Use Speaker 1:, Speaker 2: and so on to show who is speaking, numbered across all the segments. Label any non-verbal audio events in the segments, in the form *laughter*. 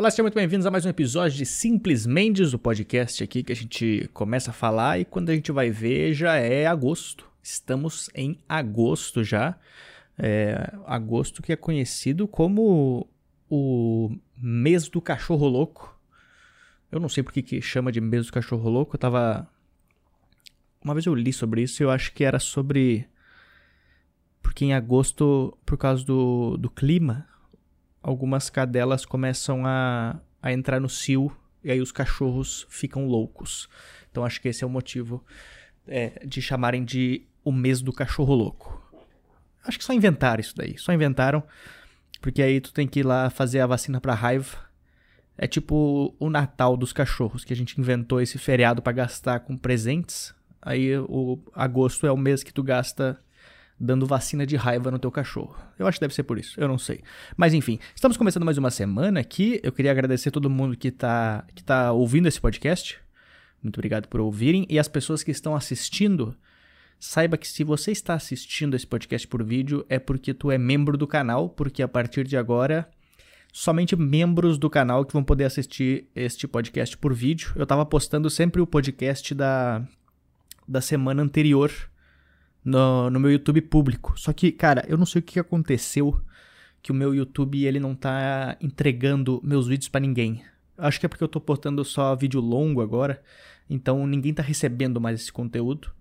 Speaker 1: Olá, sejam muito bem-vindos a mais um episódio de Simples Mendes, o podcast aqui que a gente começa a falar e quando a gente vai ver já é agosto. Estamos em agosto já. É, agosto que é conhecido como o mês do cachorro louco. Eu não sei porque que chama de mês do cachorro louco. Eu tava. Uma vez eu li sobre isso e eu acho que era sobre. Porque em agosto, por causa do, do clima, algumas cadelas começam a, a entrar no cio e aí os cachorros ficam loucos. Então acho que esse é o motivo é, de chamarem de o mês do cachorro louco. Acho que só inventaram isso daí. Só inventaram. Porque aí tu tem que ir lá fazer a vacina pra raiva. É tipo o Natal dos cachorros, que a gente inventou esse feriado para gastar com presentes. Aí o agosto é o mês que tu gasta dando vacina de raiva no teu cachorro. Eu acho que deve ser por isso, eu não sei. Mas enfim, estamos começando mais uma semana aqui. Eu queria agradecer todo mundo que está que tá ouvindo esse podcast. Muito obrigado por ouvirem. E as pessoas que estão assistindo, saiba que se você está assistindo esse podcast por vídeo, é porque tu é membro do canal, porque a partir de agora somente membros do canal que vão poder assistir este podcast por vídeo. Eu estava postando sempre o podcast da, da semana anterior no, no meu YouTube público. Só que, cara, eu não sei o que aconteceu que o meu YouTube ele não tá entregando meus vídeos para ninguém. Acho que é porque eu tô postando só vídeo longo agora, então ninguém tá recebendo mais esse conteúdo.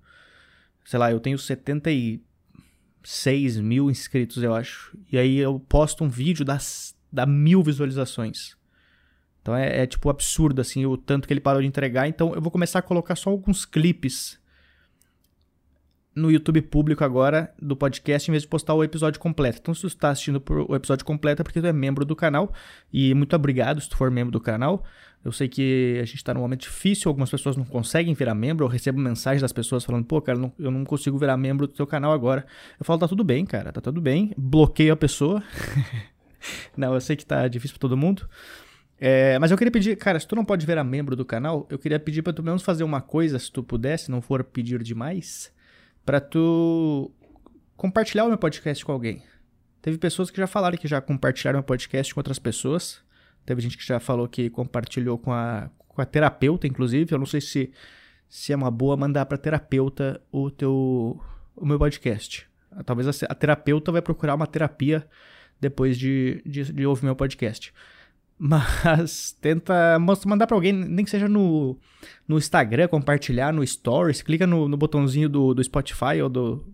Speaker 1: Sei lá, eu tenho 76 mil inscritos, eu acho. E aí eu posto um vídeo das, da mil visualizações. Então é, é tipo absurdo assim o tanto que ele parou de entregar. Então eu vou começar a colocar só alguns clipes no YouTube público agora do podcast em vez de postar o episódio completo. Então, se tu está assistindo o episódio completo é porque tu é membro do canal. E muito obrigado se tu for membro do canal. Eu sei que a gente está num momento difícil, algumas pessoas não conseguem virar membro. Eu recebo mensagens das pessoas falando, pô, cara, eu não consigo virar membro do teu canal agora. Eu falo, tá tudo bem, cara, tá tudo bem. Bloqueio a pessoa. *laughs* não, eu sei que tá difícil para todo mundo. É, mas eu queria pedir, cara, se tu não pode virar membro do canal, eu queria pedir para tu menos fazer uma coisa, se tu pudesse, não for pedir demais para tu compartilhar o meu podcast com alguém. Teve pessoas que já falaram que já compartilharam meu podcast com outras pessoas. Teve gente que já falou que compartilhou com a, com a terapeuta, inclusive. Eu não sei se, se é uma boa mandar para terapeuta o teu o meu podcast. Talvez a, a, terapeuta vai procurar uma terapia depois de, de, de ouvir meu podcast. Mas *laughs* tenta mandar para alguém, nem que seja no, no Instagram, compartilhar no Stories, clica no, no botãozinho do, do Spotify ou, do,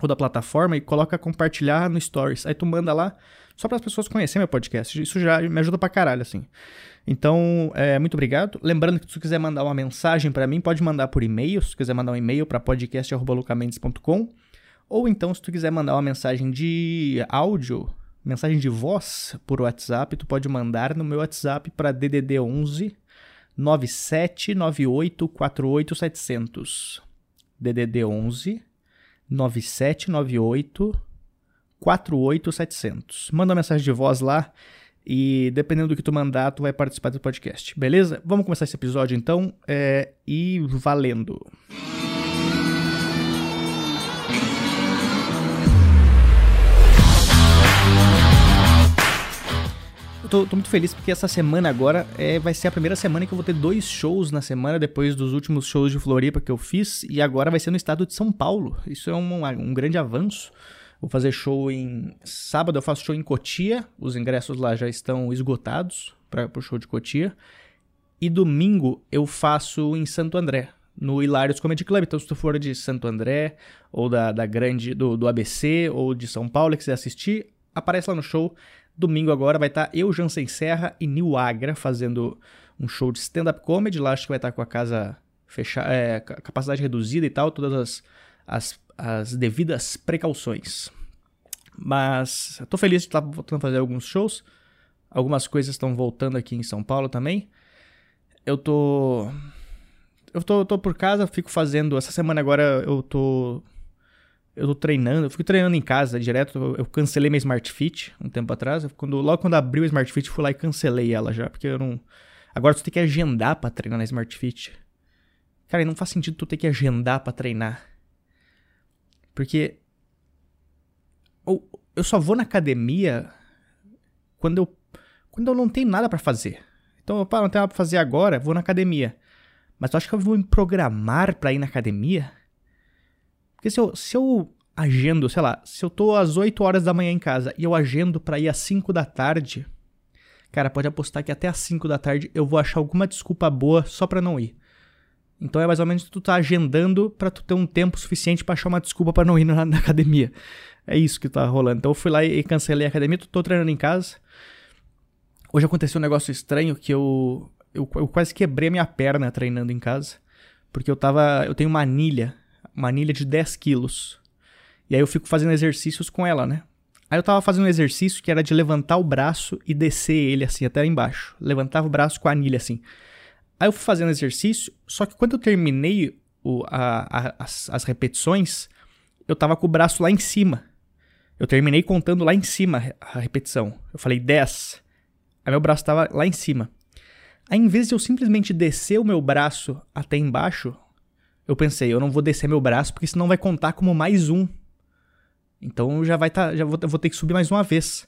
Speaker 1: ou da plataforma e coloca compartilhar no Stories. Aí tu manda lá só para as pessoas conhecerem meu podcast. Isso já me ajuda pra caralho, assim. Então, é, muito obrigado. Lembrando que se tu quiser mandar uma mensagem para mim, pode mandar por e-mail. Se tu quiser mandar um e-mail para podcast.lucamendes.com ou então, se tu quiser mandar uma mensagem de áudio, mensagem de voz por WhatsApp, tu pode mandar no meu WhatsApp para DDD 11 9798 48700. DDD 11 9798 48700. Manda uma mensagem de voz lá e dependendo do que tu mandar, tu vai participar do podcast, beleza? Vamos começar esse episódio então é, e valendo. Eu tô, tô, muito feliz porque essa semana agora é, vai ser a primeira semana que eu vou ter dois shows na semana, depois dos últimos shows de Floripa que eu fiz, e agora vai ser no estado de São Paulo. Isso é um, um grande avanço. Vou fazer show em. Sábado eu faço show em Cotia, os ingressos lá já estão esgotados para o show de Cotia. E domingo eu faço em Santo André, no Hilários Comedy Club. Então, se tu for de Santo André, ou da, da grande, do, do ABC, ou de São Paulo e quiser assistir, aparece lá no show. Domingo agora vai estar eu, Jansen Serra e Nil Agra fazendo um show de stand-up comedy. Lá acho que vai estar com a casa fechada, é, capacidade reduzida e tal, todas as, as, as devidas precauções. Mas tô feliz de estar voltando a fazer alguns shows. Algumas coisas estão voltando aqui em São Paulo também. Eu tô. Eu tô, tô por casa, fico fazendo. Essa semana agora eu tô eu tô treinando, eu fico treinando em casa direto. Eu cancelei minha Smart Fit um tempo atrás. Quando, logo quando abriu a Smart Fit, fui lá e cancelei ela já, porque eu não. Agora tu tem que agendar pra treinar na Smart Fit. Cara, não faz sentido tu ter que agendar pra treinar. Porque. Eu só vou na academia quando eu quando eu não tenho nada para fazer. Então, eu não tenho nada pra fazer agora, vou na academia. Mas tu acha que eu vou me programar para ir na academia? Porque se eu, se eu agendo, sei lá, se eu tô às 8 horas da manhã em casa e eu agendo para ir às 5 da tarde, cara, pode apostar que até às 5 da tarde eu vou achar alguma desculpa boa só pra não ir. Então é mais ou menos tu tá agendando para tu ter um tempo suficiente para achar uma desculpa para não ir na, *laughs* na, academia. É isso que tá rolando. Então eu fui lá e cancelei a academia, tô, tô treinando em casa. Hoje aconteceu um negócio estranho que eu, eu, eu quase quebrei a minha perna treinando em casa. Porque eu tava. Eu tenho uma anilha. Uma anilha de 10 quilos. E aí eu fico fazendo exercícios com ela, né? Aí eu tava fazendo um exercício que era de levantar o braço e descer ele assim até embaixo. Levantava o braço com a anilha assim. Aí eu fui fazendo exercício, só que quando eu terminei o, a, a, as, as repetições, eu tava com o braço lá em cima. Eu terminei contando lá em cima a repetição. Eu falei 10. Aí meu braço tava lá em cima. Aí em vez de eu simplesmente descer o meu braço até embaixo, eu pensei, eu não vou descer meu braço porque senão vai contar como mais um. Então já vai tá, já vou, vou ter que subir mais uma vez.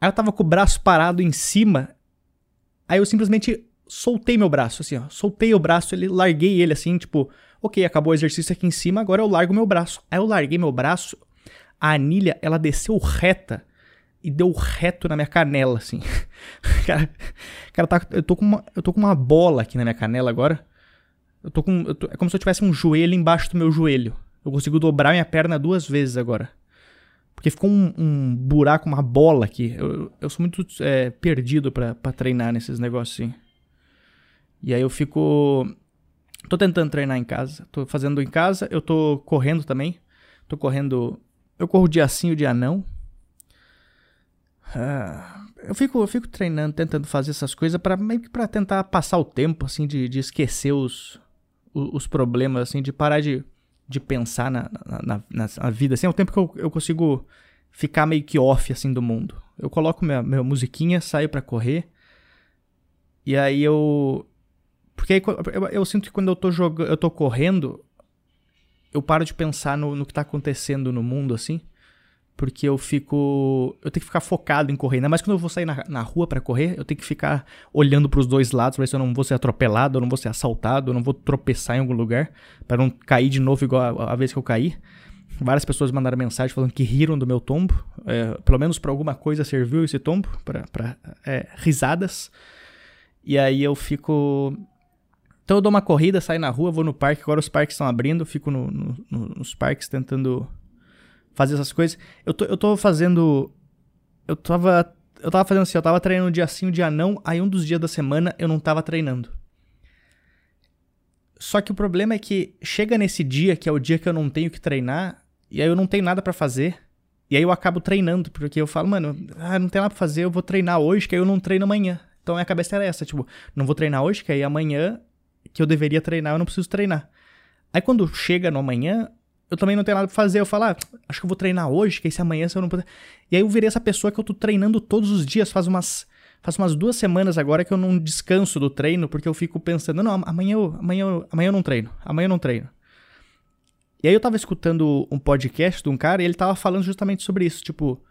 Speaker 1: Aí eu tava com o braço parado em cima. Aí eu simplesmente soltei meu braço, assim, ó. Soltei o braço, ele, larguei ele assim, tipo, ok, acabou o exercício aqui em cima, agora eu largo meu braço. Aí eu larguei meu braço, a anilha, ela desceu reta e deu reto na minha canela, assim. *laughs* cara, cara tá, eu, tô com uma, eu tô com uma bola aqui na minha canela agora. Eu tô com. Eu tô, é como se eu tivesse um joelho embaixo do meu joelho. Eu consigo dobrar minha perna duas vezes agora. Porque ficou um, um buraco, uma bola aqui. Eu, eu sou muito é, perdido para treinar nesses negócios assim. E aí eu fico. Tô tentando treinar em casa. Tô fazendo em casa. Eu tô correndo também. Tô correndo. Eu corro dia sim e dia não. Ah, eu, fico, eu fico treinando, tentando fazer essas coisas para meio que pra tentar passar o tempo, assim, de, de esquecer os, os, problemas, assim, de parar de, de pensar na, na, na, na vida. Assim, é o tempo que eu, eu consigo ficar meio que off, assim, do mundo. Eu coloco minha, minha musiquinha, saio para correr. E aí eu, porque aí, eu, eu, sinto que quando eu tô jogando, eu tô correndo, eu paro de pensar no, no que tá acontecendo no mundo, assim. Porque eu fico. Eu tenho que ficar focado em correr. Ainda mais quando eu vou sair na, na rua para correr, eu tenho que ficar olhando para os dois lados pra ver se eu não vou ser atropelado, eu não vou ser assaltado, eu não vou tropeçar em algum lugar, para não cair de novo igual a, a, vez que eu caí. Várias pessoas mandaram mensagem falando que riram do meu tombo. É, pelo menos para alguma coisa serviu esse tombo, para é, risadas. E aí eu fico então eu dou uma corrida, saio na rua, vou no parque. Agora os parques estão abrindo, fico no, no, nos parques tentando fazer essas coisas. Eu tô, eu tô fazendo. Eu tava. Eu tava fazendo assim, eu tava treinando um dia sim, um dia não. Aí um dos dias da semana eu não tava treinando. Só que o problema é que chega nesse dia, que é o dia que eu não tenho que treinar, e aí eu não tenho nada para fazer. E aí eu acabo treinando, porque eu falo, mano, ah, não tem nada pra fazer, eu vou treinar hoje, que aí eu não treino amanhã. Então minha cabeça era essa, tipo, não vou treinar hoje, que aí amanhã que eu deveria treinar, eu não preciso treinar. Aí quando chega no amanhã, eu também não tenho nada pra fazer. Eu falo, ah, acho que eu vou treinar hoje, que esse amanhã se eu não puder. E aí eu virei essa pessoa que eu tô treinando todos os dias, faz umas. Faz umas duas semanas agora que eu não descanso do treino, porque eu fico pensando, não, amanhã eu, amanhã eu, amanhã eu não treino. Amanhã eu não treino. E aí eu tava escutando um podcast de um cara e ele tava falando justamente sobre isso, tipo,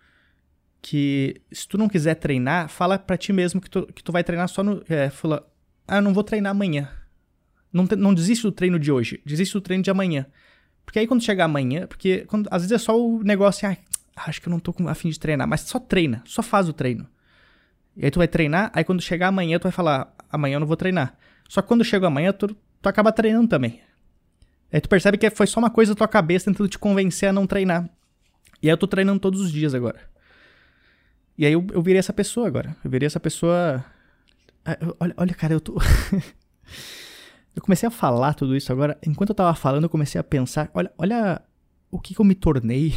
Speaker 1: que se tu não quiser treinar, fala pra ti mesmo que tu, que tu vai treinar só no. É, fala, ah, não vou treinar amanhã. Não, não desiste do treino de hoje, desiste do treino de amanhã. Porque aí quando chegar amanhã, porque quando, às vezes é só o negócio ah, acho que eu não tô com a fim de treinar, mas só treina, só faz o treino. E aí tu vai treinar, aí quando chegar amanhã tu vai falar, amanhã eu não vou treinar. Só que quando chega amanhã tu, tu acaba treinando também. Aí tu percebe que foi só uma coisa da tua cabeça tentando te convencer a não treinar. E aí eu tô treinando todos os dias agora. E aí eu, eu virei essa pessoa agora. Eu virei essa pessoa. Ah, olha, olha cara, eu tô. *laughs* *laughs* Eu comecei a falar tudo isso agora. Enquanto eu tava falando, eu comecei a pensar: olha, olha o que, que eu me tornei.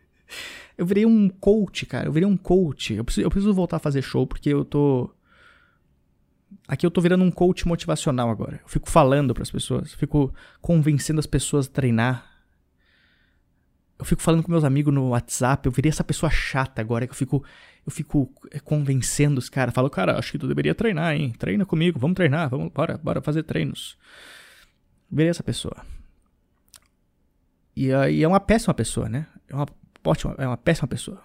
Speaker 1: *laughs* eu virei um coach, cara. Eu virei um coach. Eu preciso, eu preciso voltar a fazer show porque eu tô. Aqui eu tô virando um coach motivacional agora. Eu fico falando para as pessoas, fico convencendo as pessoas a treinar, eu fico falando com meus amigos no WhatsApp, eu virei essa pessoa chata agora, que eu fico, eu fico eh, convencendo os caras. Falo, cara, acho que tu deveria treinar, hein? Treina comigo, vamos treinar, vamos, bora, bora fazer treinos. Virei essa pessoa. E aí é uma péssima pessoa, né? É uma ótima, é uma péssima pessoa.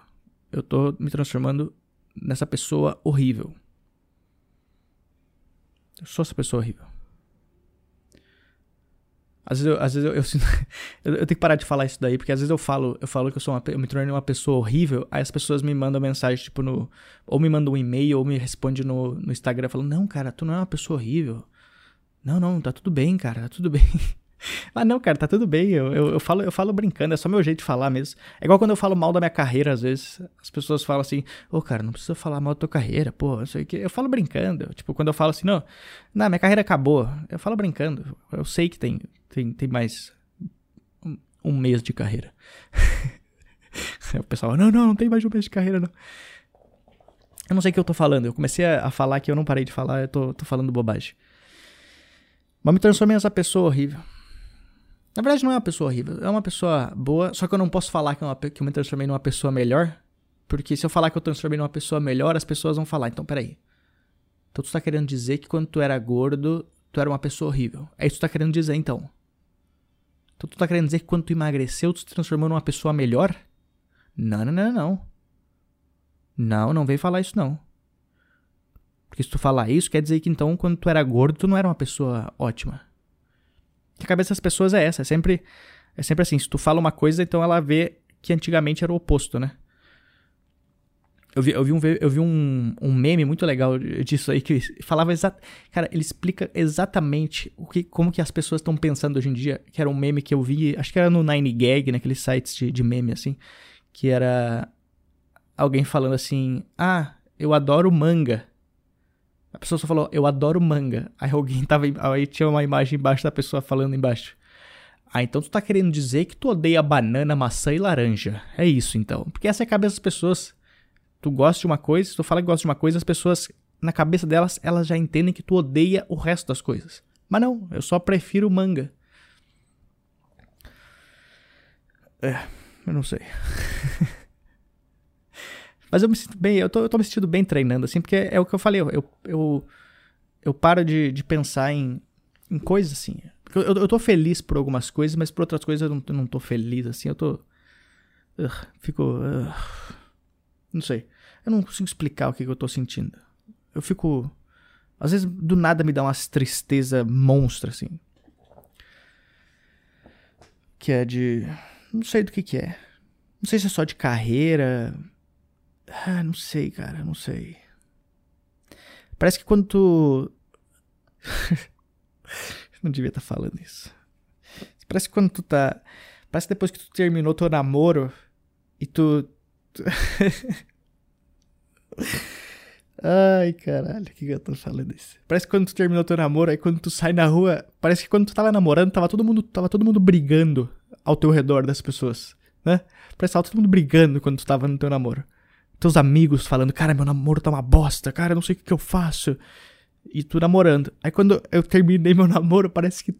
Speaker 1: Eu tô me transformando nessa pessoa horrível. Eu sou essa pessoa horrível. Às vezes, eu, às vezes eu, *laughs* eu, eu, tenho que parar de falar isso daí, porque às vezes eu falo, eu falo que eu sou uma, eu me tornei uma pessoa horrível, aí as pessoas me mandam mensagem, tipo, no. Ou me mandam um e-mail, ou me responde no, no Instagram falando, não, cara, tu não é uma pessoa horrível. Não, não, tá tudo bem, cara, tá tudo bem. *laughs* Ah, não, cara, tá tudo bem. Eu, eu, eu, falo, eu falo brincando, é só meu jeito de falar mesmo. É igual quando eu falo mal da minha carreira, às vezes. As pessoas falam assim, ô, oh, cara, não precisa falar mal da tua carreira, pô, não sei o que. Eu falo brincando. Tipo, quando eu falo assim, não, não, minha carreira acabou. Eu falo brincando. Eu sei que tem, tem, tem mais um, um mês de carreira. *laughs* o pessoal, não, não, não tem mais um mês de carreira, não. Eu não sei o que eu tô falando. Eu comecei a, a falar que eu não parei de falar, eu tô, tô falando bobagem. Mas me transformei nessa pessoa horrível. Na verdade, não é uma pessoa horrível. É uma pessoa boa, só que eu não posso falar que, é uma, que eu me transformei numa pessoa melhor. Porque se eu falar que eu transformei numa pessoa melhor, as pessoas vão falar, então peraí. Então tu tá querendo dizer que quando tu era gordo, tu era uma pessoa horrível. É isso que tu tá querendo dizer, então. Então tu tá querendo dizer que quando tu emagreceu, tu se transformou numa pessoa melhor? Não, não, não, não. Não, não vem falar isso não. Porque se tu falar isso, quer dizer que então quando tu era gordo, tu não era uma pessoa ótima. Que a cabeça das pessoas é essa, é sempre, é sempre assim, se tu fala uma coisa, então ela vê que antigamente era o oposto, né? Eu vi, eu vi, um, eu vi um, um meme muito legal disso aí que falava exatamente. Cara, ele explica exatamente o que, como que as pessoas estão pensando hoje em dia. Que era um meme que eu vi, acho que era no 9gag, naqueles sites de, de meme assim. Que era alguém falando assim: Ah, eu adoro manga. A pessoa só falou, eu adoro manga. Aí alguém tava. Aí tinha uma imagem embaixo da pessoa falando embaixo. Ah, então tu tá querendo dizer que tu odeia banana, maçã e laranja. É isso então. Porque essa é a cabeça das pessoas. Tu gosta de uma coisa, se tu fala que gosta de uma coisa, as pessoas, na cabeça delas, elas já entendem que tu odeia o resto das coisas. Mas não, eu só prefiro manga. É, eu não sei. *laughs* Mas eu me sinto bem, eu tô, eu tô me sentindo bem treinando, assim, porque é, o que eu falei, eu, eu, eu paro de, de pensar em, em coisas assim. Eu, eu tô feliz por algumas coisas, mas por outras coisas eu não, eu não tô feliz, assim, eu tô. Uh, fico. Uh, não sei. Eu não consigo explicar o que, que eu tô sentindo. Eu fico. Às vezes do nada me dá uma tristeza monstra, assim. Que é de. Não sei do que, que é. Não sei se é só de carreira ah, não sei, cara, não sei. Parece que quando tu. *laughs* não devia estar tá falando isso. Parece que quando tu tá. Parece que depois que tu terminou teu namoro e tu. *laughs* Ai, caralho, o que, que eu tô falando isso? Parece que quando tu terminou teu namoro, aí quando tu sai na rua, parece que quando tu tava namorando, tava todo mundo, tava todo mundo brigando ao teu redor das pessoas, né? Parece que tava todo mundo brigando quando tu tava no teu namoro teus amigos falando, cara, meu namoro tá uma bosta, cara, não sei o que, que eu faço. E tu namorando. Aí quando eu terminei meu *laughs* namoro, parece que. *laughs*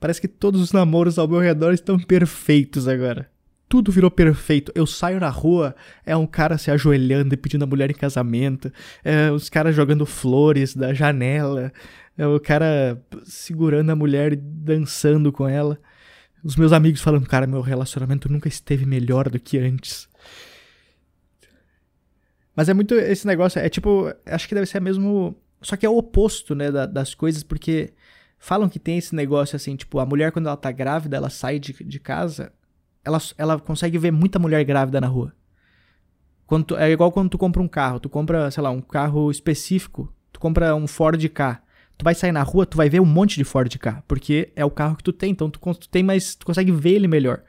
Speaker 1: parece que todos os namoros ao meu redor estão perfeitos agora. Tudo virou perfeito. Eu saio na rua, é um cara se ajoelhando e pedindo a mulher em casamento. É os caras jogando flores da janela. É o cara segurando a mulher e dançando com ela. Os meus amigos falando, cara, meu relacionamento nunca esteve melhor do que antes. Mas é muito esse negócio, é tipo, acho que deve ser mesmo. Só que é o oposto, né, das coisas, porque falam que tem esse negócio assim, tipo, a mulher quando ela tá grávida, ela sai de, de casa, ela, ela consegue ver muita mulher grávida na rua. Tu, é igual quando tu compra um carro, tu compra, sei lá, um carro específico, tu compra um Ford K tu vai sair na rua, tu vai ver um monte de Ford K, porque é o carro que tu tem, então tu, tu tem mais, tu consegue ver ele melhor.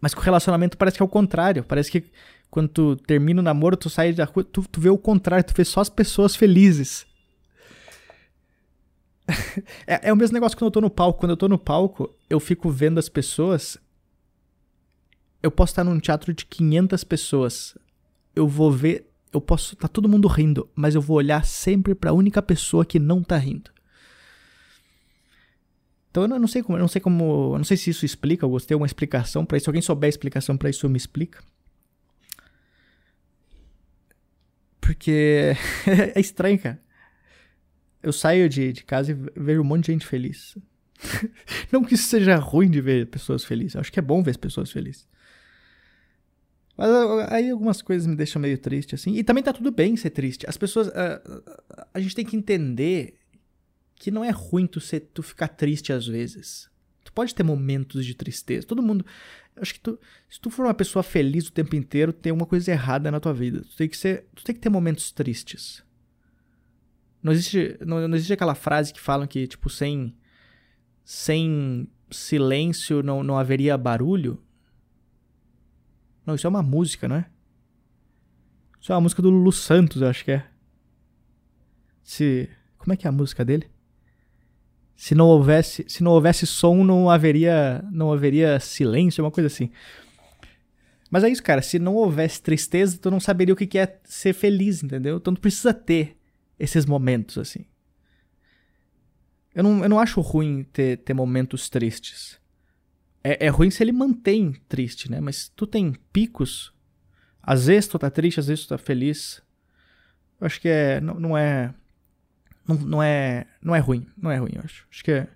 Speaker 1: Mas com o relacionamento parece que é o contrário, parece que quando tu termina o namoro, tu sai da rua, tu, tu vê o contrário, tu vê só as pessoas felizes. *laughs* é, é o mesmo negócio quando eu tô no palco, quando eu tô no palco, eu fico vendo as pessoas eu posso estar num teatro de 500 pessoas. Eu vou ver eu posso tá todo mundo rindo, mas eu vou olhar sempre para a única pessoa que não tá rindo. Então eu não sei como, eu não sei como, eu não sei se isso explica, eu gostei uma explicação para isso. Se alguém souber a explicação para isso, me explica. Porque *laughs* é estranho, cara. Eu saio de, de casa e vejo um monte de gente feliz. *laughs* não que isso seja ruim de ver pessoas felizes. Eu acho que é bom ver as pessoas felizes. Mas aí algumas coisas me deixam meio triste, assim. E também tá tudo bem ser triste. As pessoas. A, a gente tem que entender que não é ruim tu, ser, tu ficar triste às vezes. Tu pode ter momentos de tristeza. Todo mundo. Acho que tu, se tu for uma pessoa feliz o tempo inteiro, tem uma coisa errada na tua vida. Tu tem que ser, tu tem que ter momentos tristes. Não existe, não, não existe aquela frase que falam que tipo sem sem silêncio não, não haveria barulho. Não, isso é uma música, não é? Isso é uma música do Lulu Santos, eu acho que é. Se como é que é a música dele? Se não houvesse, se não houvesse som, não haveria, não haveria silêncio, uma coisa assim. Mas é isso, cara. Se não houvesse tristeza, tu não saberia o que é ser feliz, entendeu? Então tu precisa ter esses momentos, assim. Eu não, eu não acho ruim ter, ter momentos tristes. É, é ruim se ele mantém triste, né? Mas tu tem picos. Às vezes tu tá triste, às vezes tu tá feliz. Eu acho que é. Não, não é não, não, é, não é ruim, não é ruim, eu acho. Acho que é,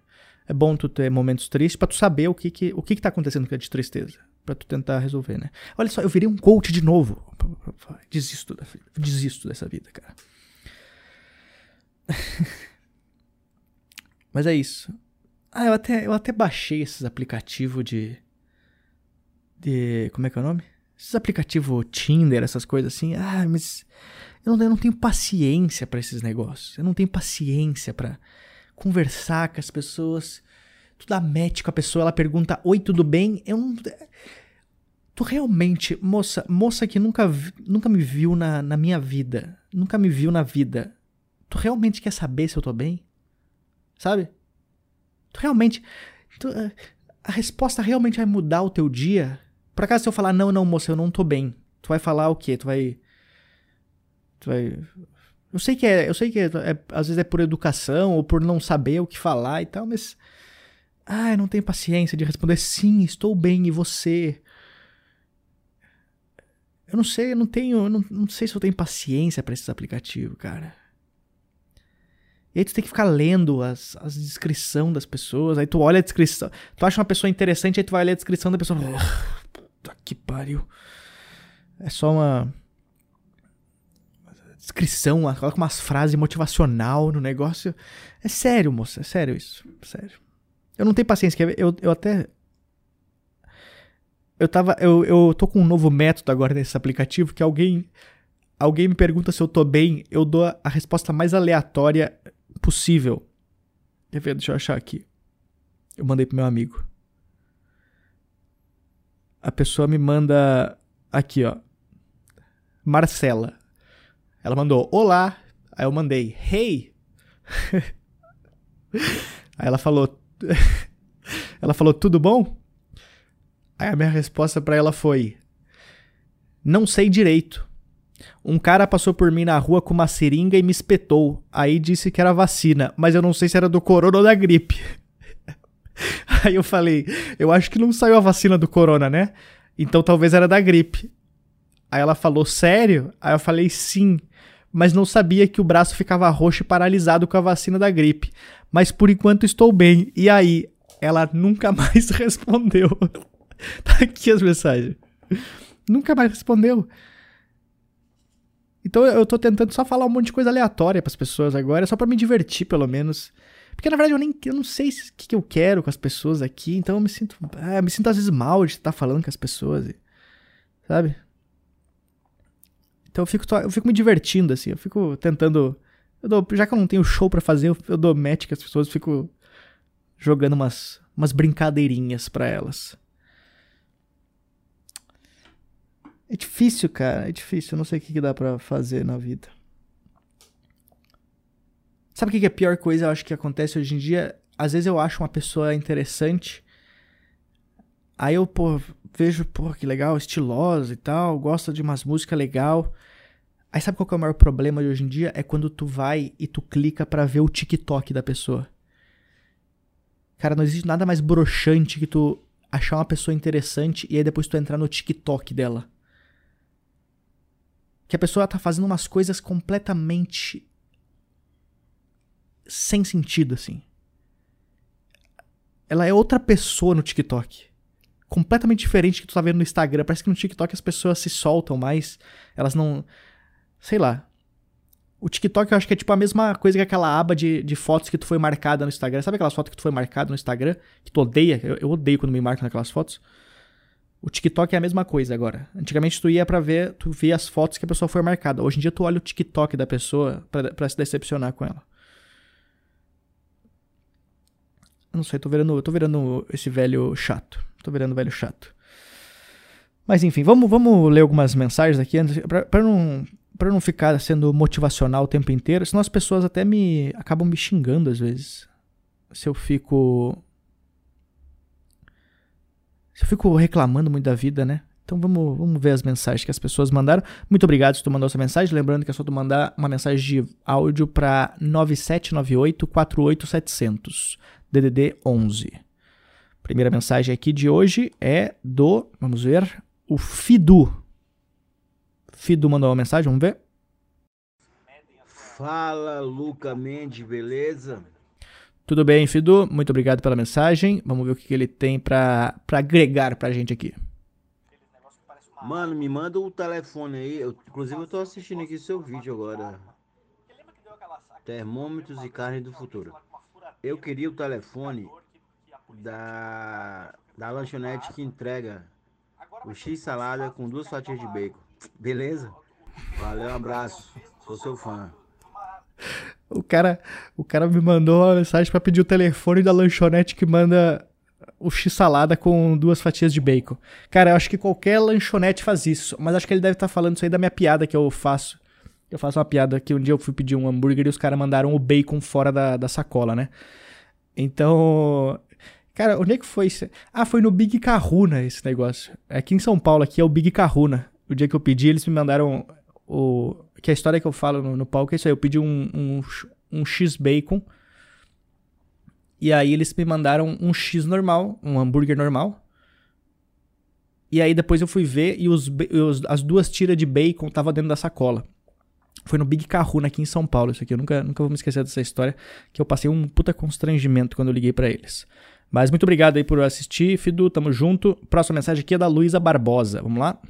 Speaker 1: é bom tu ter momentos tristes para tu saber o que que, o que que tá acontecendo com a de tristeza, para tu tentar resolver, né? Olha só, eu virei um coach de novo. Desisto, da, desisto dessa vida, cara. *laughs* Mas é isso. Ah, eu até, eu até baixei esses aplicativos de. De. Como é que é o nome? Esses aplicativos Tinder, essas coisas assim. Ah, mas eu não, eu não tenho paciência para esses negócios. Eu não tenho paciência para conversar com as pessoas. Tu dá match com a pessoa, ela pergunta: Oi, tudo bem? Eu não. Tu realmente, moça, moça que nunca, nunca me viu na, na minha vida, nunca me viu na vida, tu realmente quer saber se eu tô bem? Sabe? Tu realmente. Tu, eh, a resposta realmente vai mudar o teu dia? Por acaso se eu falar, não, não, moça, eu não tô bem, tu vai falar o quê? Tu vai Tu vai. Eu sei que é, eu sei que é, é, às vezes é por educação ou por não saber o que falar e tal, mas ah, eu não tenho paciência de responder sim, estou bem e você. Eu não sei, eu não tenho, eu não, não sei se eu tenho paciência para esses aplicativos, cara. E aí tu tem que ficar lendo as, as descrições das pessoas, aí tu olha a descrição, tu acha uma pessoa interessante, aí tu vai ler a descrição da pessoa, puta que pariu. É só uma descrição, coloca umas frases motivacional no negócio. É sério, moça, é sério isso. Sério. Eu não tenho paciência, eu, eu até. Eu tava. Eu, eu tô com um novo método agora nesse aplicativo que alguém. Alguém me pergunta se eu tô bem, eu dou a resposta mais aleatória possível. Quer ver? Deixa eu achar aqui. Eu mandei pro meu amigo. A pessoa me manda aqui, ó. Marcela. Ela mandou olá. Aí eu mandei hey. *laughs* Aí ela falou *laughs* ela falou tudo bom? Aí a minha resposta para ela foi não sei direito. Um cara passou por mim na rua com uma seringa e me espetou. Aí disse que era vacina, mas eu não sei se era do corona ou da gripe. *laughs* Aí eu falei, eu acho que não saiu a vacina do corona, né? Então talvez era da gripe. Aí ela falou, sério? Aí eu falei, sim mas não sabia que o braço ficava roxo e paralisado com a vacina da gripe. Mas por enquanto estou bem. E aí? Ela nunca *laughs* mais respondeu. *laughs* tá aqui as mensagens. Nunca mais respondeu. Então eu tô tentando só falar um monte de coisa aleatória para as pessoas agora, só para me divertir pelo menos. Porque na verdade eu nem eu não sei o que, que eu quero com as pessoas aqui, então eu me sinto, ah, eu me sinto às vezes mal de estar falando com as pessoas, sabe? Então eu fico, eu fico me divertindo, assim. Eu fico tentando. Eu dou, já que eu não tenho show para fazer, eu, eu dou match com as pessoas, fico jogando umas, umas brincadeirinhas para elas. É difícil, cara. É difícil. Eu não sei o que, dá para fazer na vida. Sabe o que, que é a pior coisa eu acho que acontece hoje em dia? Às vezes eu acho uma pessoa interessante. Aí eu, pô, vejo, pô, que legal, estilosa e tal, gosta de umas músicas legal. Aí sabe qual é o maior problema de hoje em dia? É quando tu vai e tu clica para ver o TikTok da pessoa. Cara, não existe nada mais broxante que tu achar uma pessoa interessante e aí depois tu entrar no TikTok dela. Que a pessoa tá fazendo umas coisas completamente sem sentido, assim. Ela é outra pessoa no TikTok completamente diferente que tu tá vendo no Instagram. Parece que no TikTok as pessoas se soltam mais. Elas não. Sei lá. O TikTok eu acho que é tipo a mesma coisa que aquela aba de, de fotos que tu foi marcada no Instagram. Sabe aquelas fotos que tu foi marcada no Instagram? Que tu odeia? Eu, eu odeio quando me marcam naquelas fotos. O TikTok é a mesma coisa agora. Antigamente tu ia para ver, tu via as fotos que a pessoa foi marcada. Hoje em dia tu olha o TikTok da pessoa para se decepcionar com ela. Não sei, tô virando, tô virando esse velho chato. Tô virando velho chato. Mas enfim, vamos, vamos ler algumas mensagens aqui para não para não ficar sendo motivacional o tempo inteiro, senão as pessoas até me acabam me xingando às vezes. Se eu fico eu fico reclamando muito da vida, né? Então vamos, vamos ver as mensagens que as pessoas mandaram. Muito obrigado se tu mandou essa mensagem. Lembrando que é só tu mandar uma mensagem de áudio para 9798 48700 DDD 11. Primeira mensagem aqui de hoje é do, vamos ver, o Fidu. Fido mandou uma mensagem, vamos ver?
Speaker 2: Fala, Luca Mendes, beleza?
Speaker 1: Tudo bem, Fido? Muito obrigado pela mensagem. Vamos ver o que, ele tem para agregar pra gente aqui.
Speaker 2: Mano, me manda o telefone aí. Eu, inclusive, eu tô assistindo aqui seu vídeo agora. Termômetros e carne do futuro. Eu queria o telefone da, da lanchonete que entrega o X salada com duas fatias de bacon. Beleza? Valeu, um abraço. Sou seu fã.
Speaker 1: O cara, o cara me mandou uma mensagem para pedir o telefone da lanchonete que manda o x-salada com duas fatias de bacon. Cara, eu acho que qualquer lanchonete faz isso, mas acho que ele deve estar tá falando isso aí da minha piada que eu faço. Eu faço uma piada que um dia eu fui pedir um hambúrguer e os caras mandaram o bacon fora da, da sacola, né? Então, Cara, onde é que foi isso? Ah, foi no Big Kahuna esse negócio. Aqui em São Paulo, aqui é o Big Kahuna o dia que eu pedi, eles me mandaram o. Que a história que eu falo no, no palco é isso aí. Eu pedi um, um, um X-Bacon. E aí eles me mandaram um X normal, um hambúrguer normal. E aí depois eu fui ver e os, os as duas tiras de bacon estavam dentro da sacola. Foi no Big Kahuna aqui em São Paulo, isso aqui. Eu nunca, nunca vou me esquecer dessa história, que eu passei um puta constrangimento quando eu liguei para eles. Mas muito obrigado aí por assistir, Fidu, tamo junto. Próxima mensagem aqui é da Luísa Barbosa. Vamos lá?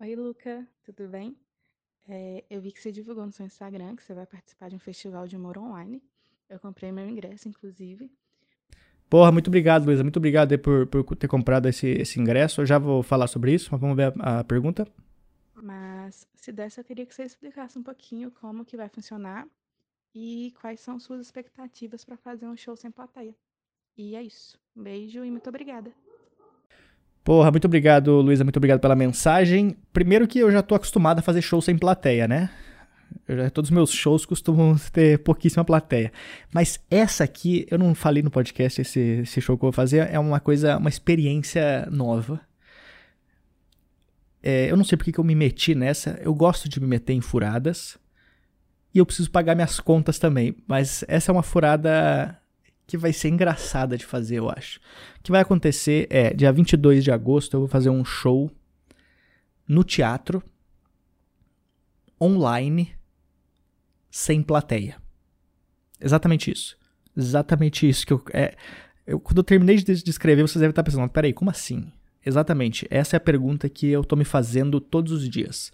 Speaker 3: Oi, Luca, tudo bem? É, eu vi que você divulgou no seu Instagram que você vai participar de um festival de humor online. Eu comprei meu ingresso, inclusive.
Speaker 1: Porra, muito obrigado, Luísa. Muito obrigado por, por ter comprado esse, esse ingresso. Eu já vou falar sobre isso, mas vamos ver a, a pergunta.
Speaker 3: Mas, se desse, eu queria que você explicasse um pouquinho como que vai funcionar e quais são suas expectativas para fazer um show sem plateia. E é isso. Um beijo e muito obrigada.
Speaker 1: Porra, muito obrigado, Luísa, muito obrigado pela mensagem. Primeiro que eu já tô acostumado a fazer show sem plateia, né? Já, todos os meus shows costumam *laughs* ter pouquíssima plateia. Mas essa aqui, eu não falei no podcast, esse, esse show que eu vou fazer, é uma coisa, uma experiência nova. É, eu não sei porque que eu me meti nessa. Eu gosto de me meter em furadas. E eu preciso pagar minhas contas também. Mas essa é uma furada que vai ser engraçada de fazer, eu acho. O que vai acontecer é, dia 22 de agosto, eu vou fazer um show no teatro, online, sem plateia. Exatamente isso. Exatamente isso que eu. É, eu quando eu terminei de, de escrever, vocês devem estar pensando, peraí, como assim? Exatamente. Essa é a pergunta que eu tô me fazendo todos os dias.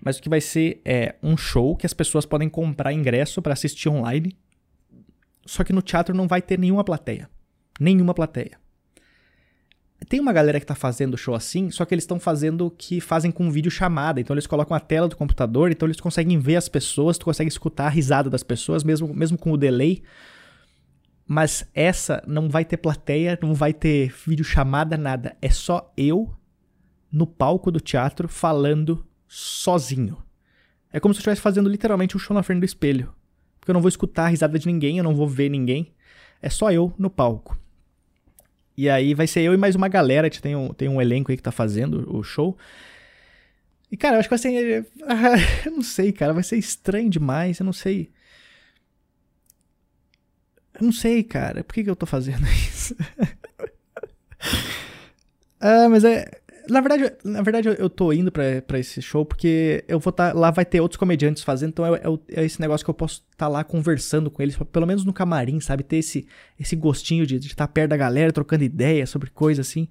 Speaker 1: Mas o que vai ser é um show que as pessoas podem comprar ingresso para assistir online só que no teatro não vai ter nenhuma plateia. Nenhuma plateia. Tem uma galera que tá fazendo show assim, só que eles estão fazendo que fazem com vídeo chamada. Então eles colocam a tela do computador, então eles conseguem ver as pessoas, tu consegue escutar a risada das pessoas, mesmo, mesmo com o delay. Mas essa não vai ter plateia, não vai ter vídeo chamada, nada. É só eu no palco do teatro falando sozinho. É como se eu estivesse fazendo literalmente um show na frente do espelho. Porque eu não vou escutar a risada de ninguém, eu não vou ver ninguém. É só eu no palco. E aí vai ser eu e mais uma galera, que tem um, tem um elenco aí que tá fazendo o show. E, cara, eu acho que vai ser. *laughs* Eu não sei, cara, vai ser estranho demais, eu não sei. Eu não sei, cara, por que, que eu tô fazendo *laughs* isso? ah, mas é. Na verdade, na verdade eu tô indo pra, esse show porque eu vou estar. Tá, lá vai ter outros comediantes fazendo, então é, é, é esse negócio que eu posso estar tá lá conversando com eles, pelo menos no camarim, sabe? Ter esse, esse gostinho de estar tá perto da galera, trocando ideia sobre coisa assim.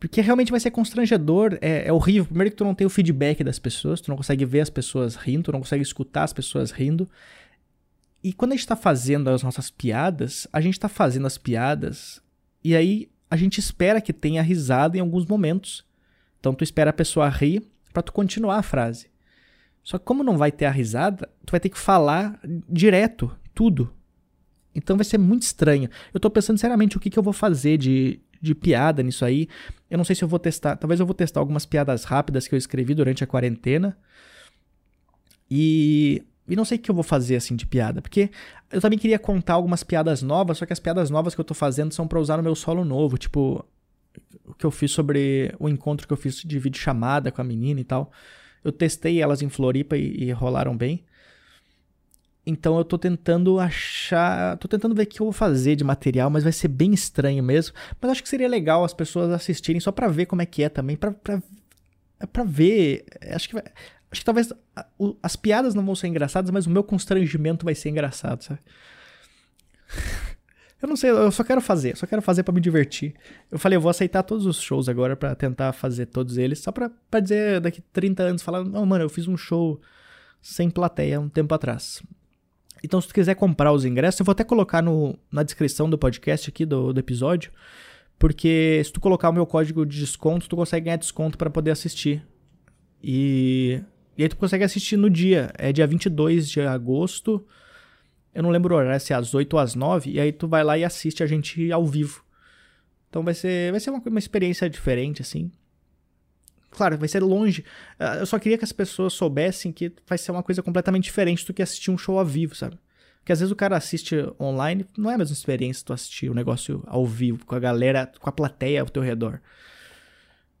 Speaker 1: Porque realmente vai ser constrangedor, é, é, horrível. Primeiro que tu não tem o feedback das pessoas, tu não consegue ver as pessoas rindo, tu não consegue escutar as pessoas rindo. E quando a gente tá fazendo as nossas piadas, a gente tá fazendo as piadas e aí a gente espera que tenha risada em alguns momentos. Então tu espera a pessoa rir para tu continuar a frase. Só que como não vai ter a risada, tu vai ter que falar direto, tudo. Então vai ser muito estranho. Eu tô pensando seriamente o que, que eu vou fazer de, de piada nisso aí. Eu não sei se eu vou testar. Talvez eu vou testar algumas piadas rápidas que eu escrevi durante a quarentena. E e não sei o que eu vou fazer assim de piada, porque eu também queria contar algumas piadas novas, só que as piadas novas que eu tô fazendo são para usar no meu solo novo, tipo o que eu fiz sobre o encontro que eu fiz de vídeo chamada com a menina e tal. Eu testei elas em Floripa e, e rolaram bem. Então eu tô tentando achar, tô tentando ver o que eu vou fazer de material, mas vai ser bem estranho mesmo. Mas acho que seria legal as pessoas assistirem só para ver como é que é também, para para ver, acho que vai, Acho que talvez as piadas não vão ser engraçadas, mas o meu constrangimento vai ser engraçado, sabe? *laughs* eu não sei, eu só quero fazer, só quero fazer para me divertir. Eu falei, eu vou aceitar todos os shows agora para tentar fazer todos eles, só pra, pra dizer daqui 30 anos, falar, não, mano, eu fiz um show sem plateia um tempo atrás. Então, se tu quiser comprar os ingressos, eu vou até colocar no, na descrição do podcast aqui, do, do episódio, porque se tu colocar o meu código de desconto, tu consegue ganhar desconto para poder assistir. E e aí tu consegue assistir no dia. É dia 22 de agosto. Eu não lembro o horário, se é às 8 ou às 9. E aí tu vai lá e assiste a gente ao vivo. Então vai ser, vai ser uma, uma experiência diferente, assim. Claro, vai ser longe. Ah, eu só queria que as pessoas soubessem que vai ser uma coisa completamente diferente do que assistir um show ao vivo, sabe? Porque às vezes o cara assiste online, não é a mesma experiência tu assistir o negócio ao vivo, com a galera, com a plateia ao teu redor.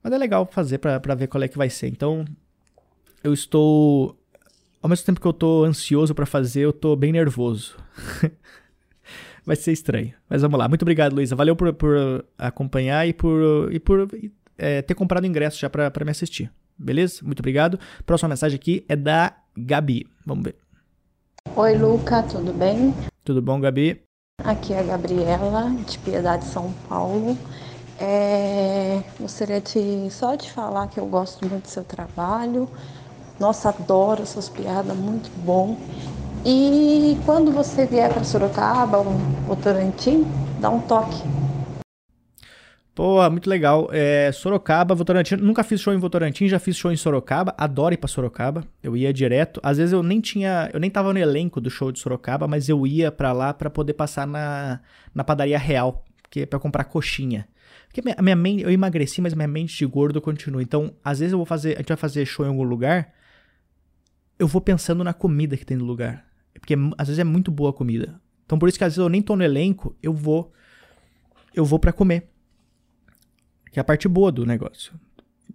Speaker 1: Mas é legal fazer para ver qual é que vai ser. Então, eu estou. Ao mesmo tempo que eu estou ansioso para fazer, eu estou bem nervoso. *laughs* Vai ser estranho. Mas vamos lá. Muito obrigado, Luísa. Valeu por, por acompanhar e por, e por é, ter comprado ingresso já para me assistir. Beleza? Muito obrigado. Próxima mensagem aqui é da Gabi. Vamos ver.
Speaker 4: Oi, Luca, tudo bem?
Speaker 1: Tudo bom, Gabi?
Speaker 4: Aqui é a Gabriela, de Piedade, São Paulo. É, gostaria de, só de falar que eu gosto muito do seu trabalho, nossa, adoro suas piadas, muito bom. E quando você vier para Sorocaba ou Votorantim, dá um toque.
Speaker 1: Pô, muito legal. É, Sorocaba, Votorantim. Nunca fiz show em Votorantim, já fiz show em Sorocaba. Adoro ir pra Sorocaba. Eu ia direto. Às vezes eu nem tinha. Eu nem tava no elenco do show de Sorocaba, mas eu ia para lá para poder passar na, na padaria real. Que é pra comprar coxinha. Porque a minha mente. Eu emagreci, mas minha mente de gordo continua. Então, às vezes eu vou fazer. A gente vai fazer show em algum lugar eu vou pensando na comida que tem no lugar. Porque às vezes é muito boa a comida. Então por isso que às vezes eu nem tô no elenco, eu vou eu vou para comer. Que é a parte boa do negócio.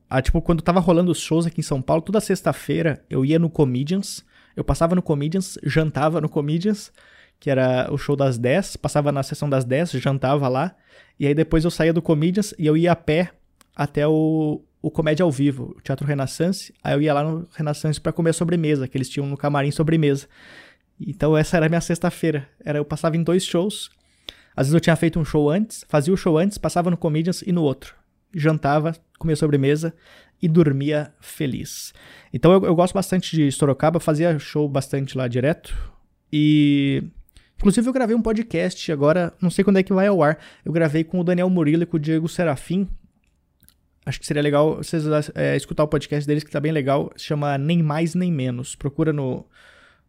Speaker 1: Ah, tipo, quando tava rolando os shows aqui em São Paulo, toda sexta-feira eu ia no Comedians, eu passava no Comedians, jantava no Comedians, que era o show das 10, passava na sessão das 10, jantava lá, e aí depois eu saía do Comedians e eu ia a pé até o, o Comédia ao Vivo, o Teatro Renaissance. Aí eu ia lá no Renaissance para comer a sobremesa, que eles tinham no camarim sobremesa. Então essa era a minha sexta-feira. Era eu passava em dois shows. Às vezes eu tinha feito um show antes, fazia o show antes, passava no Comedians e no outro. Jantava, comia sobremesa e dormia feliz. Então eu, eu gosto bastante de Sorocaba, fazia show bastante lá direto. E Inclusive, eu gravei um podcast agora, não sei quando é que vai ao ar. Eu gravei com o Daniel Murilo e com o Diego Serafim, Acho que seria legal vocês é, escutar o podcast deles, que tá bem legal. Chama Nem Mais Nem Menos. Procura no,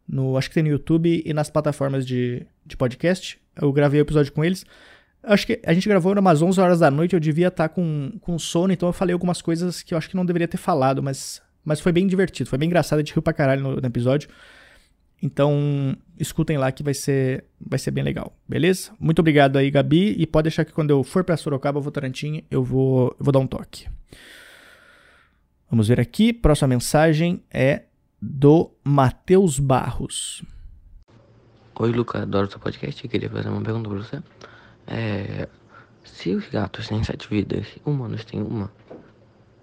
Speaker 1: no. Acho que tem no YouTube e nas plataformas de, de podcast. Eu gravei o episódio com eles. Acho que a gente gravou umas 11 horas da noite. Eu devia estar tá com, com sono, então eu falei algumas coisas que eu acho que não deveria ter falado, mas, mas foi bem divertido. Foi bem engraçado. A gente riu pra caralho no, no episódio. Então, escutem lá que vai ser, vai ser bem legal, beleza? Muito obrigado aí, Gabi, e pode deixar que quando eu for para Sorocaba, Votorantim, eu vou, eu vou dar um toque. Vamos ver aqui, próxima mensagem é do Matheus Barros.
Speaker 5: Oi, Luca, adoro seu podcast. Eu queria fazer uma pergunta pra você. É, se os gatos têm sete vidas humanos têm uma,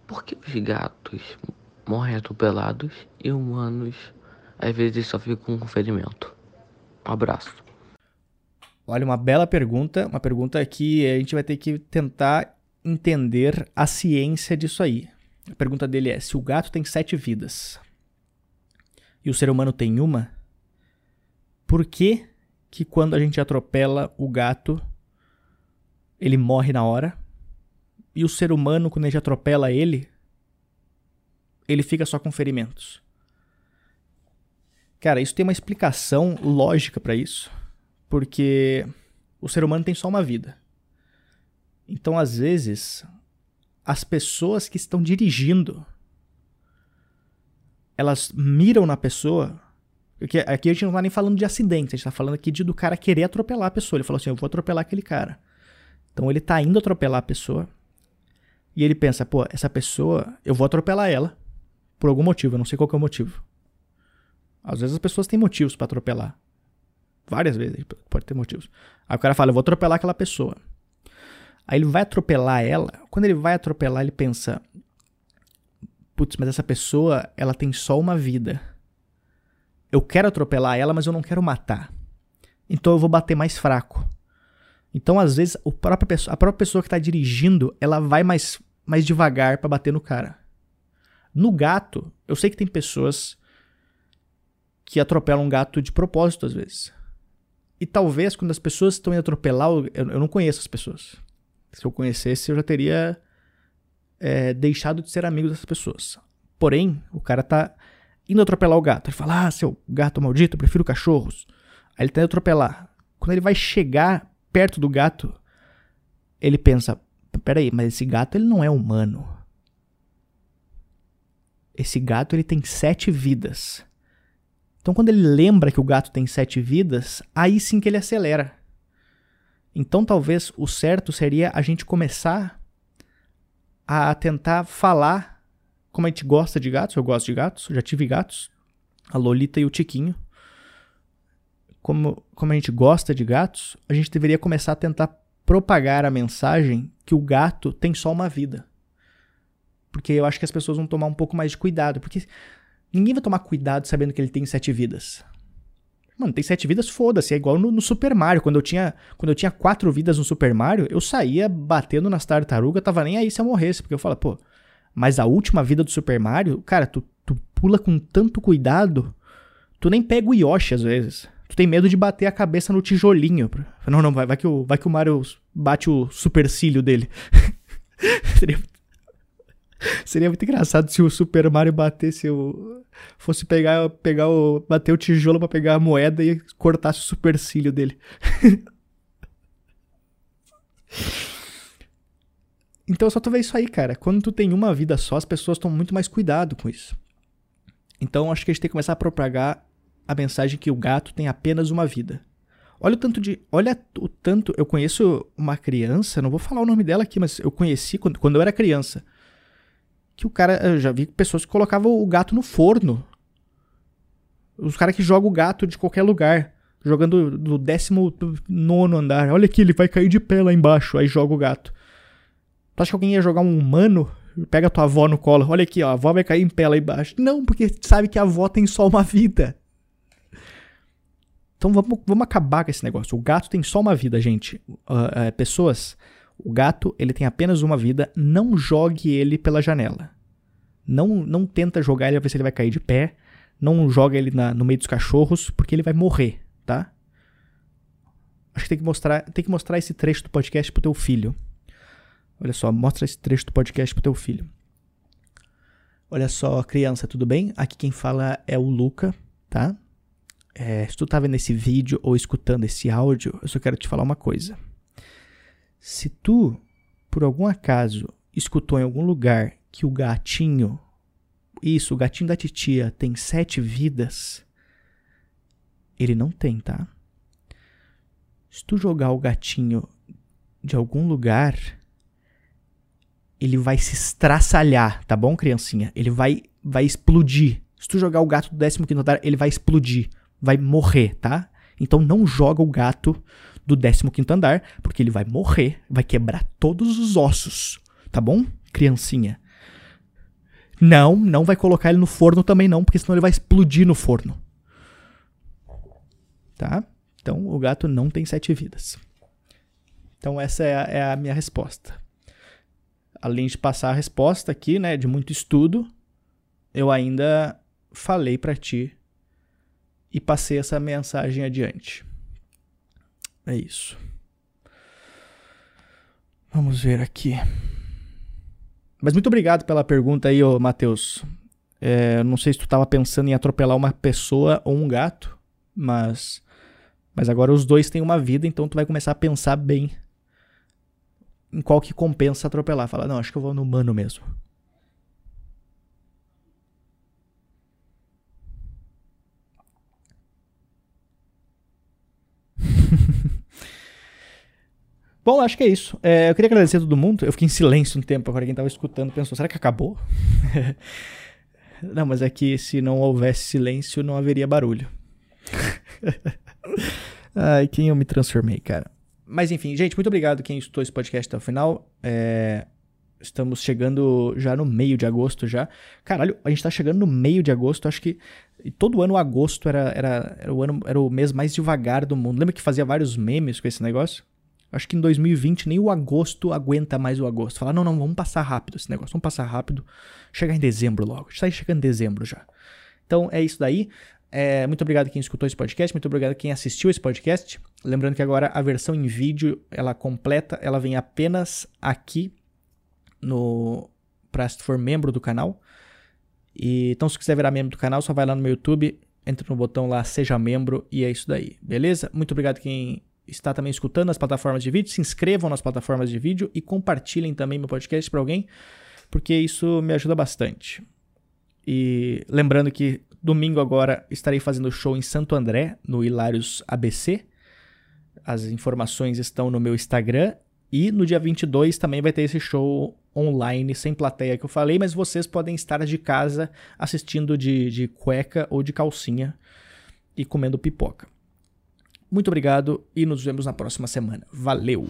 Speaker 5: por que os gatos morrem atropelados e humanos às vezes só fica com ferimento. Abraço.
Speaker 1: Olha, uma bela pergunta, uma pergunta que a gente vai ter que tentar entender a ciência disso aí. A pergunta dele é: se o gato tem sete vidas e o ser humano tem uma, por que que quando a gente atropela o gato ele morre na hora e o ser humano quando a gente atropela ele ele fica só com ferimentos? Cara, isso tem uma explicação lógica para isso, porque o ser humano tem só uma vida. Então, às vezes, as pessoas que estão dirigindo, elas miram na pessoa. Porque aqui a gente não está nem falando de acidente, a gente está falando aqui de do cara querer atropelar a pessoa. Ele falou assim: eu vou atropelar aquele cara. Então ele está indo atropelar a pessoa. E ele pensa: pô, essa pessoa, eu vou atropelar ela. Por algum motivo, eu não sei qual é o motivo. Às vezes as pessoas têm motivos para atropelar. Várias vezes pode ter motivos. Aí o cara fala: eu vou atropelar aquela pessoa. Aí ele vai atropelar ela. Quando ele vai atropelar, ele pensa: putz, mas essa pessoa, ela tem só uma vida. Eu quero atropelar ela, mas eu não quero matar. Então eu vou bater mais fraco. Então, às vezes, a própria pessoa, a própria pessoa que está dirigindo, ela vai mais, mais devagar para bater no cara. No gato, eu sei que tem pessoas que atropelam um gato de propósito, às vezes. E talvez, quando as pessoas estão indo atropelar, eu, eu não conheço as pessoas. Se eu conhecesse, eu já teria é, deixado de ser amigo dessas pessoas. Porém, o cara tá indo atropelar o gato. Ele fala: Ah, seu gato maldito, eu prefiro cachorros. Aí ele tá indo atropelar. Quando ele vai chegar perto do gato, ele pensa: Peraí, mas esse gato ele não é humano. Esse gato ele tem sete vidas. Então, quando ele lembra que o gato tem sete vidas, aí sim que ele acelera. Então, talvez o certo seria a gente começar a tentar falar como a gente gosta de gatos. Eu gosto de gatos, já tive gatos, a Lolita e o Tiquinho. Como, como a gente gosta de gatos, a gente deveria começar a tentar propagar a mensagem que o gato tem só uma vida. Porque eu acho que as pessoas vão tomar um pouco mais de cuidado. Porque ninguém vai tomar cuidado sabendo que ele tem sete vidas. Mano, tem sete vidas, foda-se. É igual no, no, Super Mario. Quando eu, tinha, quando eu tinha quatro vidas no Super Mario, eu saía batendo nas tartarugas, tava nem aí se eu morresse. Porque eu falo, pô, mas a última vida do Super Mario, cara, tu, tu pula com tanto cuidado, tu nem pega o Yoshi às vezes. Tu tem medo de bater a cabeça no tijolinho. Não, não, vai, vai, que, o, vai que o Mario bate o supercílio dele. *laughs* *laughs* Seria muito engraçado se o Super Mario batesse o. Fosse pegar, pegar o. bater o tijolo para pegar a moeda e cortasse o supercílio dele. *laughs* então só tu vê isso aí, cara. Quando tu tem uma vida só, as pessoas tomam muito mais cuidado com isso. Então acho que a gente tem que começar a propagar a mensagem que o gato tem apenas uma vida. Olha o tanto de. Olha o tanto. Eu conheço uma criança, não vou falar o nome dela aqui, mas eu conheci quando, quando eu era criança que o cara. Eu já vi pessoas que colocavam o gato no forno. Os caras que jogam o gato de qualquer lugar. Jogando do 19 andar. Olha aqui, ele vai cair de pé lá embaixo. Aí joga o gato. Tu acha que alguém ia jogar um humano? Pega tua avó no colo. Olha aqui, ó. A avó vai cair em pé lá embaixo. Não, porque sabe que a avó tem só uma vida. Então vamos, vamos acabar com esse negócio. O gato tem só uma vida, gente. Uh, uh, pessoas o gato, ele tem apenas uma vida, não jogue ele pela janela. Não, não tenta jogar ele pra ver se ele vai cair de pé. Não joga ele na, no meio dos cachorros, porque ele vai morrer, tá? Acho que tem que mostrar, tem que mostrar esse trecho do podcast pro teu filho. Olha só, mostra esse trecho do podcast pro teu filho. Olha só, criança, tudo bem? Aqui quem fala é o Luca, tá? É, se tu tá vendo esse vídeo ou escutando esse áudio, eu só quero te falar uma coisa. Se tu, por algum acaso, escutou em algum lugar que o gatinho, isso, o gatinho da titia tem sete vidas, ele não tem, tá? Se tu jogar o gatinho de algum lugar, ele vai se estraçalhar, tá bom, criancinha? Ele vai, vai explodir. Se tu jogar o gato do 15 andar, ele vai explodir, vai morrer, tá? Então não joga o gato do 15 andar, porque ele vai morrer, vai quebrar todos os ossos, tá bom, criancinha? Não, não vai colocar ele no forno também não, porque senão ele vai explodir no forno. Tá? Então o gato não tem sete vidas. Então essa é a, é a minha resposta. além de passar a resposta aqui, né, de muito estudo, eu ainda falei para ti e passei essa mensagem adiante. É isso. Vamos ver aqui. Mas muito obrigado pela pergunta aí, ô Matheus. É, não sei se tu estava pensando em atropelar uma pessoa ou um gato, mas mas agora os dois têm uma vida, então tu vai começar a pensar bem em qual que compensa atropelar. Falar, não, acho que eu vou no humano mesmo. Bom, acho que é isso. É, eu queria agradecer a todo mundo. Eu fiquei em silêncio um tempo, agora quem estava escutando pensou, será que acabou? *laughs* não, mas é que se não houvesse silêncio, não haveria barulho. *laughs* Ai, quem eu me transformei, cara. Mas enfim, gente, muito obrigado quem escutou esse podcast até o final. É, estamos chegando já no meio de agosto já. Caralho, a gente tá chegando no meio de agosto. Acho que todo ano agosto era, era, era, o, ano, era o mês mais devagar do mundo. Lembra que fazia vários memes com esse negócio? Acho que em 2020 nem o agosto aguenta mais o agosto. Falar, não, não, vamos passar rápido esse negócio, vamos passar rápido. Chegar em dezembro logo. Está chegando em dezembro já. Então é isso daí. É, muito obrigado quem escutou esse podcast, muito obrigado quem assistiu esse podcast. Lembrando que agora a versão em vídeo, ela completa, ela vem apenas aqui no para se for membro do canal. E, então se quiser virar membro do canal, só vai lá no meu YouTube, entra no botão lá seja membro e é isso daí, beleza? Muito obrigado quem está também escutando nas plataformas de vídeo, se inscrevam nas plataformas de vídeo e compartilhem também meu podcast para alguém, porque isso me ajuda bastante. E lembrando que domingo agora estarei fazendo show em Santo André, no Hilários ABC. As informações estão no meu Instagram. E no dia 22 também vai ter esse show online, sem plateia que eu falei, mas vocês podem estar de casa assistindo de, de cueca ou de calcinha e comendo pipoca. Muito obrigado e nos vemos na próxima semana. Valeu!